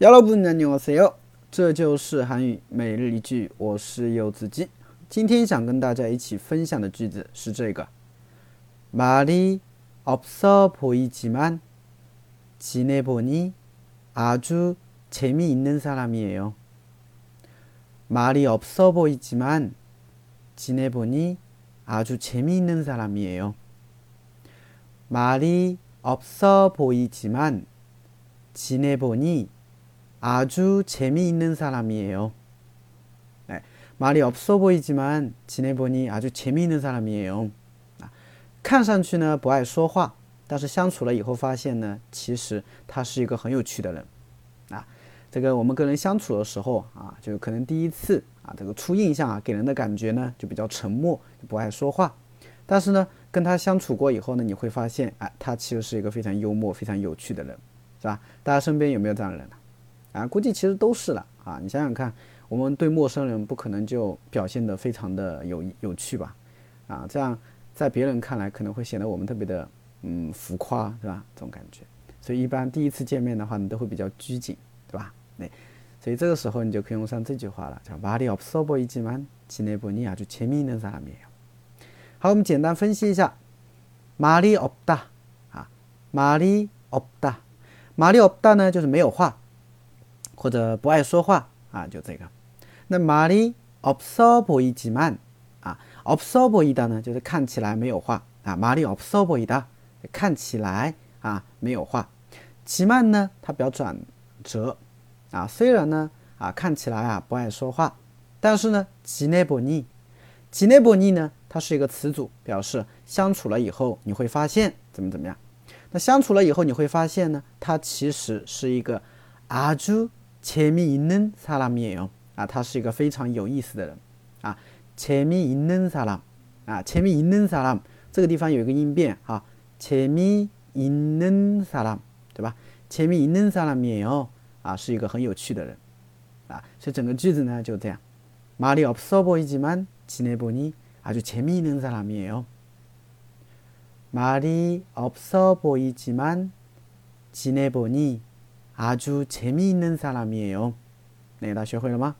여러분 안녕하세요. 这就是韩语每日一句，我是柚子鸡。今天想跟大家一起分享的句子是这个：말이없어보이지만지내보니아주재미있는사람이에요말이없어보이지만지내보니아주재미있는사람이에요말이없어보이지만지내보니 아주재미있는사람이에요네말이없어보이지만지내보니아주재미있는사람이에요看上去呢不爱说话，但是相处了以后发现呢，其实他是一个很有趣的人啊。这个我们跟人相处的时候啊，就可能第一次啊，这个初印象啊，给人的感觉呢就比较沉默，不爱说话。但是呢，跟他相处过以后呢，你会发现，哎，他其实是一个非常幽默、非常有趣的人，是吧？大家身边有没有这样的人呢？ 啊，估计其实都是了啊。你想想看，我们对陌生人不可能就表现得非常的有有趣吧？啊，这样。在别人看来可能会显得我们特别的嗯浮夸，是吧？这种感觉，所以一般第一次见面的话，你都会比较拘谨，对吧？那所以这个时候你就可以用上这句话了，叫말이없어보이지만지내보니아주재미있는사람이에요好，我们简单分析一下，말이없다啊，말이없다말이없다呢就是没有话， 或者不爱说话啊，就这个。那말이없어보이지만啊，observe 보이다呢，就是看起来没有话啊。말이없어보이 다， 看起来啊没有话。지만呢，它表转折啊。虽然呢啊看起来啊不爱说话，但是呢，지내보 니， 지내보니呢，它是一个词组，表示相处了以后你会发现怎么怎么样。那相处了以后你会发现呢，他其实是一个아주 재미있는사람이에요啊，他是一个非常有意思的人啊。재미있는사람啊，재미있는사람这个地方有一个音变啊，재미있는사 람， 对吧？재미있는사람이에요啊，是一个很有趣的人啊，所以整个句子呢就这样。말이없어보이지만지내보니아주재미있는사람이에요말이없어보이지만지내보니 아주재미있는사람이에요那大家学会了吗？